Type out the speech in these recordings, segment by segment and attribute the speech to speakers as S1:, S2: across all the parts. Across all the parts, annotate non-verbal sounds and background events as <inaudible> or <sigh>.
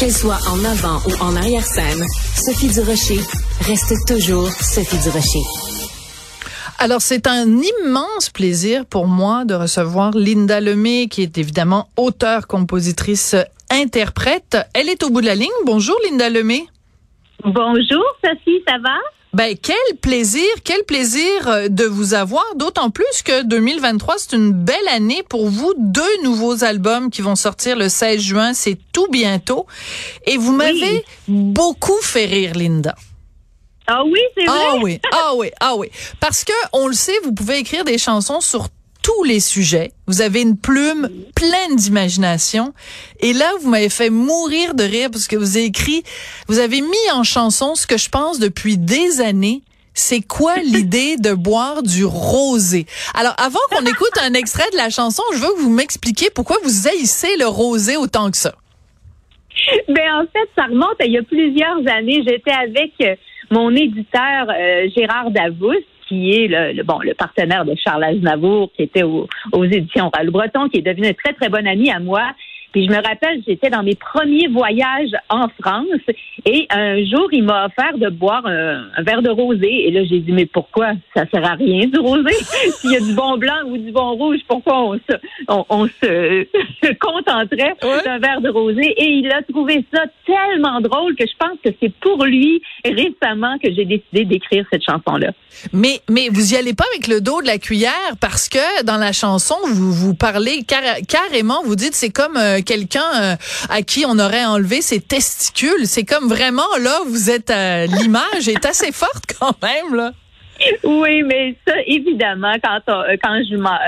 S1: Qu'elle soit en avant ou en arrière-scène, Sophie Durocher reste toujours Sophie Durocher.
S2: Alors, c'est un immense plaisir pour moi de recevoir Linda Lemay, qui est évidemment auteure, compositrice, interprète. Elle est au bout de la ligne. Bonjour, Linda Lemay.
S3: Bonjour, Sophie, ça va?
S2: Ben quel plaisir, quel plaisir euh, de vous avoir, d'autant plus que 2023 c'est une belle année pour vous, deux nouveaux albums qui vont sortir le 16 juin, c'est tout bientôt et vous m'avez beaucoup fait rire Linda.
S3: Ah oui, c'est vrai?
S2: Ah oui, ah oui, ah oui. Parce que on le sait, vous pouvez écrire des chansons sur tous les sujets. Vous avez une plume pleine d'imagination. Et là, vous m'avez fait mourir de rire parce que vous avez écrit, vous avez mis en chanson ce que je pense depuis des années. C'est quoi <laughs> l'idée de boire du rosé? Alors, avant qu'on écoute un extrait de la chanson, je veux que vous m'expliquiez pourquoi vous haïssez le rosé autant que ça.
S3: Ben, en fait, ça remonte à il y a plusieurs années. J'étais avec mon éditeur euh, Gérard Davous qui est le, bon le partenaire de Charles Aznavour, qui était aux éditions Râle Breton, qui est devenu un très très bon ami à moi. Puis je me rappelle, j'étais dans mes premiers voyages en France et un jour, il m'a offert de boire un, verre de rosé. Et là, j'ai dit, mais pourquoi? Ça sert à rien du rosé. <laughs> S'il y a du bon blanc ou du bon rouge, pourquoi on se, on, <laughs> se contenterait d'un verre de rosé? Et il a trouvé ça tellement drôle que je pense que c'est pour lui récemment que j'ai décidé d'écrire cette chanson-là.
S2: Mais, mais vous y allez pas avec le dos de la cuillère parce que dans la chanson, vous, vous parlez carrément, vous dites c'est comme euh, quelqu'un euh, à qui on aurait enlevé ses testicules. C'est comme vraiment là, vous êtes euh, l'image est assez forte quand même là.
S3: Oui, mais ça, évidemment, quand, quand je m'en,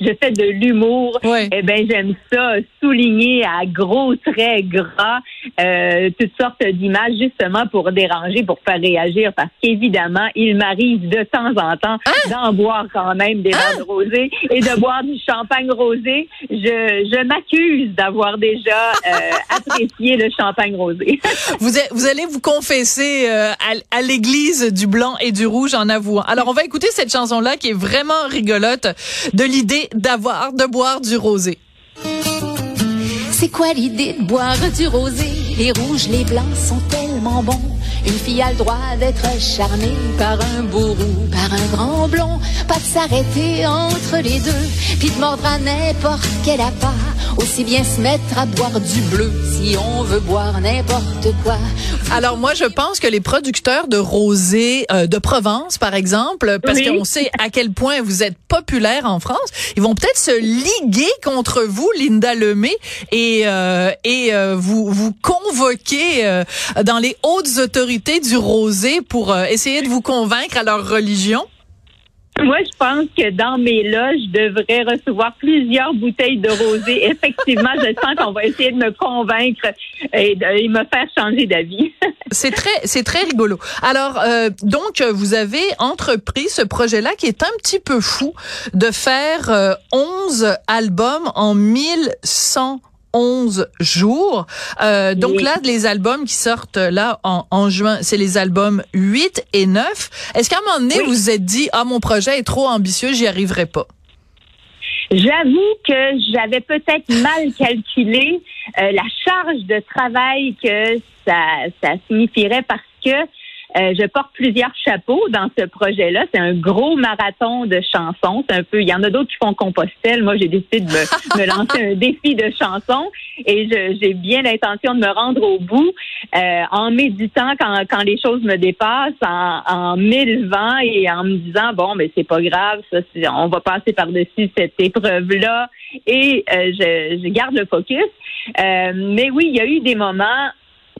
S3: je fais de l'humour, eh ben j'aime ça souligner à gros traits gras euh, toutes sortes d'images justement pour déranger, pour faire réagir, parce qu'évidemment il m'arrive de temps en temps hein? d'en boire quand même des hein? de rosé et de boire du champagne rosé. Je, je m'accuse d'avoir déjà euh, apprécié le champagne rosé.
S2: vous, vous allez vous confesser euh, à, à l'église du blanc et du rouge en avouant. Alors on va écouter cette chanson là qui est vraiment rigolote de l'idée d'avoir, de boire du rosé.
S4: C'est quoi l'idée de boire du rosé? Les rouges, les blancs sont tellement bons. Une fille a le droit d'être charmée par un beau roux, par un grand blond. Pas de s'arrêter entre les deux, puis de mordre à n'importe quel appât. Aussi bien se mettre à boire du bleu si on veut boire n'importe quoi.
S2: Alors moi, je pense que les producteurs de rosé euh, de Provence, par exemple, parce qu'on sait à quel point vous êtes populaire en France, ils vont peut-être se liguer contre vous, Linda Lemay, et euh, et euh, vous vous convoquer dans les hautes autorités du rosé pour essayer de vous convaincre à leur religion?
S3: Moi, je pense que dans mes loges, je devrais recevoir plusieurs bouteilles de rosé. <laughs> Effectivement, je sens qu'on va essayer de me convaincre et de me faire changer d'avis. <laughs>
S2: c'est très, c'est très rigolo. Alors, euh, donc, vous avez entrepris ce projet-là qui est un petit peu fou de faire euh, 11 albums en 1100 11 jours. Euh, donc là, les albums qui sortent là en, en juin, c'est les albums 8 et 9. Est-ce qu'à un moment donné, vous vous êtes dit, ah, mon projet est trop ambitieux, j'y arriverai pas?
S3: J'avoue que j'avais peut-être mal calculé euh, la charge de travail que ça, ça signifierait parce que euh, je porte plusieurs chapeaux dans ce projet-là. C'est un gros marathon de chansons. C'est un peu. Il y en a d'autres qui font Compostelle. Moi, j'ai décidé de me, <laughs> lancer un défi de chansons et j'ai bien l'intention de me rendre au bout euh, en méditant quand, quand les choses me dépassent, en, en m'élevant et en me disant bon, mais c'est pas grave, ça, on va passer par-dessus cette épreuve-là et euh, je, je, garde le focus. mais oui, il y a eu des moments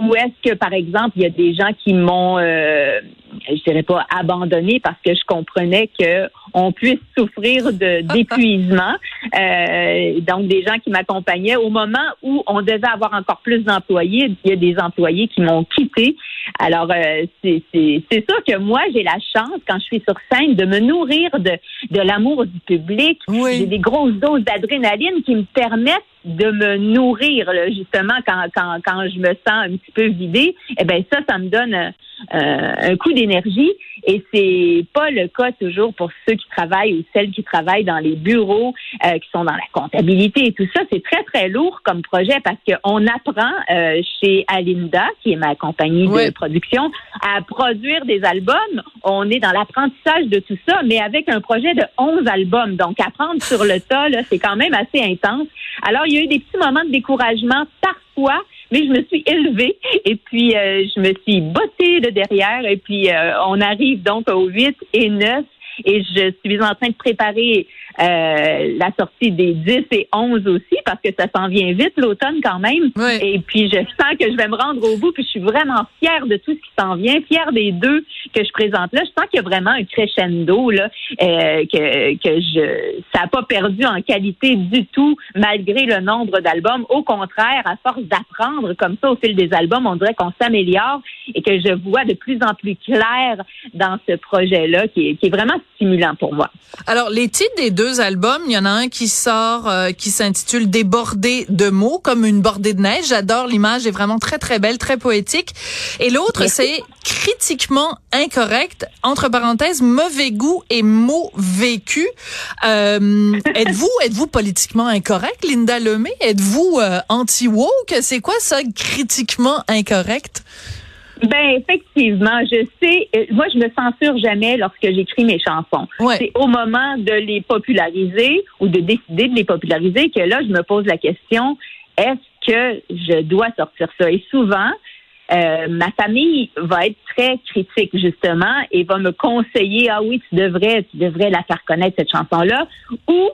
S3: ou est-ce que, par exemple, il y a des gens qui m'ont, euh, je dirais pas abandonné parce que je comprenais que on puisse souffrir de <laughs> d'épuisement. Euh, donc des gens qui m'accompagnaient au moment où on devait avoir encore plus d'employés, il y a des employés qui m'ont quitté. Alors euh, c'est c'est sûr que moi j'ai la chance quand je suis sur scène de me nourrir de de l'amour du public. J'ai des grosses doses d'adrénaline qui me permettent de me nourrir justement quand, quand, quand je me sens un petit peu vidée, eh ben ça, ça me donne euh, un coup d'énergie. Et c'est pas le cas toujours pour ceux qui travaillent ou celles qui travaillent dans les bureaux, euh, qui sont dans la comptabilité et tout ça. C'est très, très lourd comme projet parce qu'on apprend euh, chez Alinda, qui est ma compagnie de production, à produire des albums. On est dans l'apprentissage de tout ça, mais avec un projet de 11 albums. Donc, apprendre sur le tas, c'est quand même assez intense. Alors, il y a eu des petits moments de découragement parfois, mais je me suis élevée et puis euh, je me suis bottée de derrière et puis euh, on arrive donc au 8 et 9 et je suis en train de préparer euh, la sortie des 10 et 11 aussi, parce que ça s'en vient vite l'automne quand même. Et puis, je sens que je vais me rendre au bout, puis je suis vraiment fière de tout ce qui s'en vient, fière des deux que je présente là. Je sens qu'il y a vraiment un crescendo, là, euh, que, que je, ça n'a pas perdu en qualité du tout, malgré le nombre d'albums. Au contraire, à force d'apprendre comme ça au fil des albums, on dirait qu'on s'améliore et que je vois de plus en plus clair dans ce projet-là, qui est, qui est vraiment stimulant pour moi.
S2: Alors, les titres des deux albums. Il y en a un qui sort, euh, qui s'intitule Débordé de mots, comme une bordée de neige. J'adore l'image, est vraiment très très belle, très poétique. Et l'autre, c'est critiquement incorrect, entre parenthèses, mauvais goût et mots vécu. Euh, êtes-vous, êtes-vous politiquement incorrect, Linda Lemay? Êtes-vous euh, anti-woke? C'est quoi ça, critiquement incorrect?
S3: Ben effectivement, je sais. Euh, moi, je me censure jamais lorsque j'écris mes chansons. C'est au moment de les populariser ou de décider de les populariser que là, je me pose la question est-ce que je dois sortir ça? Et souvent, euh, ma famille va être très critique justement et va me conseiller ah oui tu devrais tu devrais la faire connaître cette chanson là ou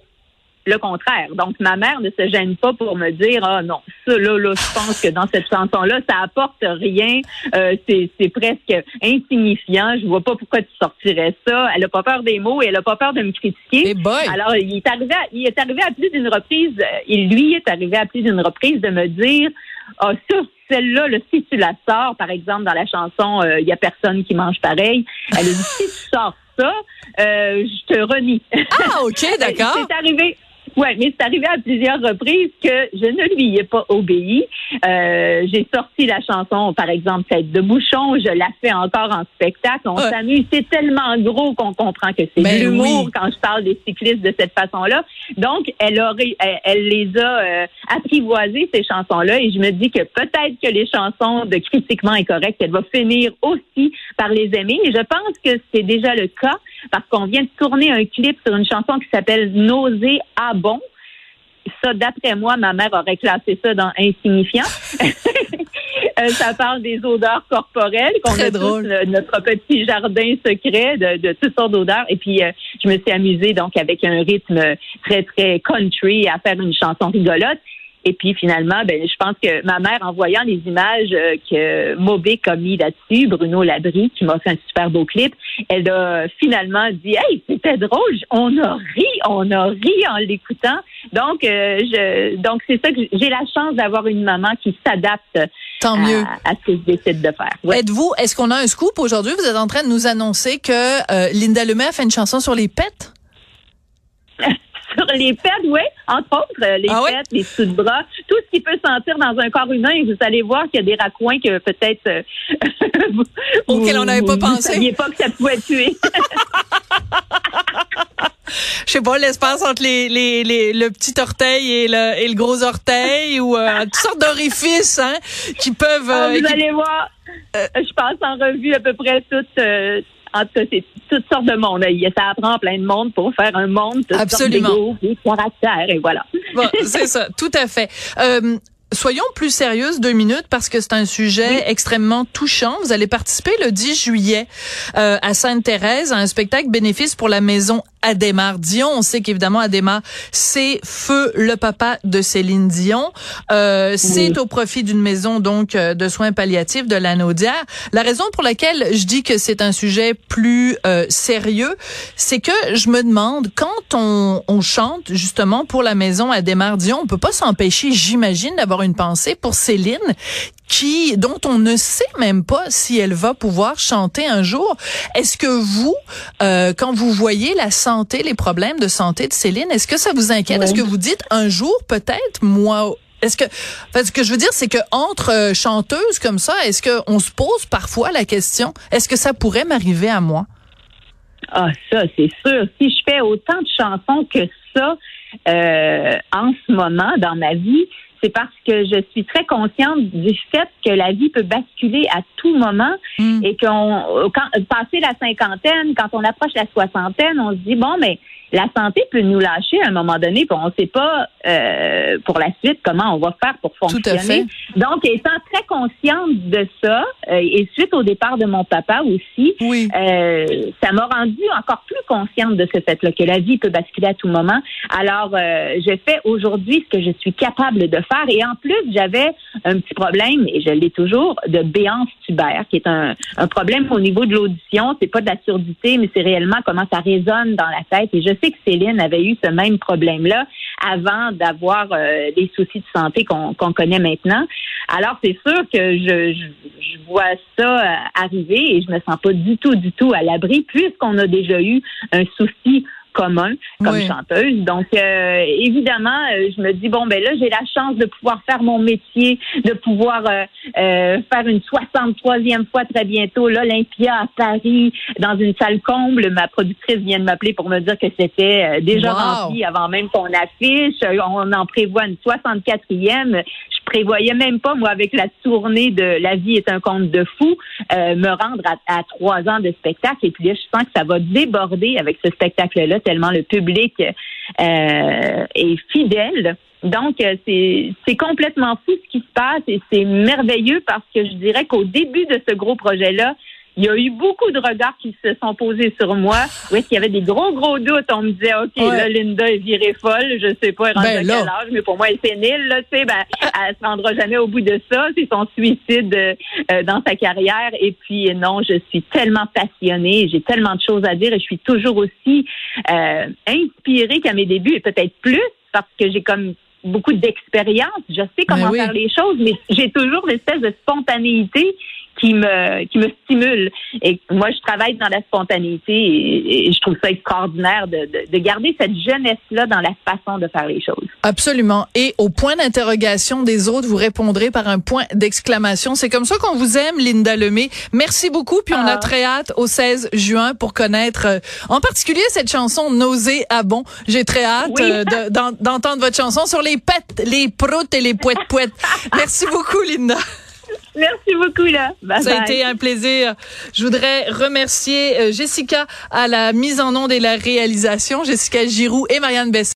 S3: le contraire. Donc, ma mère ne se gêne pas pour me dire, ah non, ça, là, là, je pense que dans cette chanson-là, ça apporte rien, euh, c'est, presque insignifiant, je vois pas pourquoi tu sortirais ça. Elle a pas peur des mots et elle a pas peur de me critiquer.
S2: Eh
S3: Alors, il est arrivé, à, il est arrivé à plus d'une reprise, il lui est arrivé à plus d'une reprise de me dire, ah, ça, celle-là, là, si tu la sors, par exemple, dans la chanson euh, Il y a personne qui mange pareil, elle a dit, si tu sors ça, euh, je te renie.
S2: Ah, OK, <laughs> d'accord.
S3: c'est arrivé. Oui, mais c'est arrivé à plusieurs reprises que je ne lui ai pas obéi. Euh, j'ai sorti la chanson, par exemple, Tête de bouchon. Je la fais encore en spectacle. On s'amuse. C'est tellement gros qu'on comprend que c'est ben de l'humour quand je parle des cyclistes de cette façon-là. Donc, elle aurait, elle, les a euh, apprivoisées, ces chansons-là. Et je me dis que peut-être que les chansons de critiquement incorrect, elle va finir aussi par les aimer. Et je pense que c'est déjà le cas parce qu'on vient de tourner un clip sur une chanson qui s'appelle Nausée à bon. Ça, d'après moi, ma mère aurait classé ça dans insignifiant. <laughs> Euh, ça parle des odeurs corporelles qu'on a drôle. tous notre petit jardin secret de, de toutes sortes d'odeurs. Et puis, euh, je me suis amusée donc avec un rythme très, très country à faire une chanson rigolote. Et puis finalement, ben, je pense que ma mère, en voyant les images euh, que Mobic a mis là-dessus, Bruno Labrie, qui m'a fait un super beau clip, elle a finalement dit Hey, c'était drôle, on a ri, on a ri en l'écoutant. Donc, euh, je donc c'est ça que j'ai la chance d'avoir une maman qui s'adapte
S2: Tant mieux.
S3: À, ce que je décide de faire.
S2: Êtes-vous, est-ce qu'on a un scoop aujourd'hui? Vous êtes en train de nous annoncer que euh, Linda Lemay a fait une chanson sur les pets? <laughs>
S3: sur les pets, oui, entre autres, euh, les ah pets, les sous-bras, tout ce qui peut sentir dans un corps humain. Vous allez voir qu'il y a des raccoins que peut-être euh, <laughs>
S2: auxquels on n'avait pas pensé.
S3: Vous saviez pas que ça pouvait tuer. <laughs> <laughs>
S2: je sais pas, l'espace entre les, les, les, le petit orteil et le, et le gros orteil ou euh, toutes sortes d'orifices hein, qui peuvent...
S3: Ah, vous allez voir, je passe en revue à peu près toutes en tout cas, c'est toutes sortes de monde. Ça apprend plein de monde pour faire un monde, toutes
S2: Absolument.
S3: sortes des caractères, et voilà.
S2: Bon, c'est ça, tout à fait. Euh, soyons plus sérieuses deux minutes parce que c'est un sujet extrêmement touchant. Vous allez participer le 10 juillet euh, à Sainte-Thérèse à un spectacle bénéfice pour la maison Adémar Dion. On sait qu'évidemment Adémar, c'est Feu le papa de Céline Dion. Euh, c'est au profit d'une maison donc euh, de soins palliatifs de la Naudière. La raison pour laquelle je dis que c'est un sujet plus euh, sérieux, c'est que je me demande quand on, on chante justement pour la maison Adémar Dion, on peut pas s'empêcher, j'imagine, d'avoir une pensée pour Céline qui dont on ne sait même pas si elle va pouvoir chanter un jour. Est-ce que vous, euh, quand vous voyez la santé, les problèmes de santé de Céline, est-ce que ça vous inquiète? Est-ce que vous dites un jour peut-être moi est-ce que, ce que je veux dire, c'est que entre euh, chanteuses comme ça, est-ce qu'on se pose parfois la question, est-ce que ça pourrait m'arriver à moi?
S3: Ah, ça, c'est sûr. Si je fais autant de chansons que ça euh, en ce moment dans ma vie, c'est parce que je suis très consciente du fait que la vie peut basculer à tout moment
S2: Mm.
S3: et qu'on, quand, passé la cinquantaine, quand on approche la soixantaine, on se dit bon, mais la santé peut nous lâcher à un moment donné, puis on ne sait pas euh, pour la suite comment on va faire pour
S2: Tout à
S3: fonctionner.
S2: fait.
S3: Donc, étant très consciente de ça, euh, et suite au départ de mon papa aussi,
S2: Oui.
S3: euh, ça m'a rendu encore plus consciente de ce fait-là, que la vie peut basculer à tout moment. Alors, euh, je fais aujourd'hui ce que je suis capable de faire. Et en plus, j'avais un petit problème, et je l'ai toujours, de béance tubaire, qui est un, un problème au niveau de l'audition. C'est pas de la surdité, mais c'est réellement comment ça résonne dans la tête. Et je sais que Céline avait eu ce même problème-là avant d'avoir euh, des soucis de santé qu'on connaît maintenant. Alors, c'est sûr que je, je, je vois ça euh, arriver et je me sens pas du tout, du tout à l'abri puisqu'on a déjà eu un souci commun comme
S2: Oui.
S3: chanteuse. Donc, euh, évidemment, euh, je me dis, bon, ben là, j'ai la chance de pouvoir faire mon métier, de pouvoir euh, euh, faire une 63e fois très bientôt l'Olympia à Paris, dans une salle comble. Ma productrice vient de m'appeler pour me dire que c'était euh, déjà
S2: Wow.
S3: rempli avant même qu'on affiche. On en prévoit une 64e. Prévoyais même pas, moi, avec la tournée de La vie est un conte de fou, euh, me rendre à, trois ans de spectacle. Et puis là, je sens que ça va déborder avec ce spectacle-là, tellement le public euh, est fidèle. Donc, euh, c'est complètement fou ce qui se passe et c'est merveilleux parce que je dirais qu'au début de ce gros projet-là, il y a eu beaucoup de regards qui se sont posés sur moi. Où est-ce qu'il y avait des gros, gros doutes. On me disait, OK,
S2: Ouais.
S3: là, Linda est virée folle. Je sais pas, elle rentre
S2: Ben
S3: à quel âge, mais pour moi, elle est sénile, là, tu sais, ben, elle se rendra jamais au bout de ça. C'est son suicide euh, dans sa carrière. Et puis, non, je suis tellement passionnée. J'ai tellement de choses à dire et je suis toujours aussi euh, inspirée qu'à mes débuts et peut-être plus parce que j'ai comme beaucoup d'expérience. Je sais comment
S2: Ben oui.
S3: faire les choses, mais j'ai toujours l'espèce de spontanéité qui me qui me stimule. Et moi, je travaille dans la spontanéité et, et je trouve ça extraordinaire de, de, de garder cette jeunesse-là dans la façon de faire les choses.
S2: Absolument. Et au point d'interrogation des autres, vous répondrez par un point d'exclamation. C'est comme ça qu'on vous aime, Linda Lemay. Merci beaucoup. Puis on a
S3: Ah.
S2: très hâte au 16 juin pour connaître, euh, en particulier cette chanson Nausée à bon. J'ai très hâte
S3: Oui.
S2: euh, de- d'en- d'entendre votre chanson sur les pets, les proutes et les poètes poètes. <laughs> Merci beaucoup, Linda.
S3: Merci beaucoup, là. Bye
S2: Ça a
S3: bye.
S2: été un plaisir. Je voudrais remercier euh, Jessica à la mise en onde et la réalisation, Jessica Giroux et Marianne Bessé.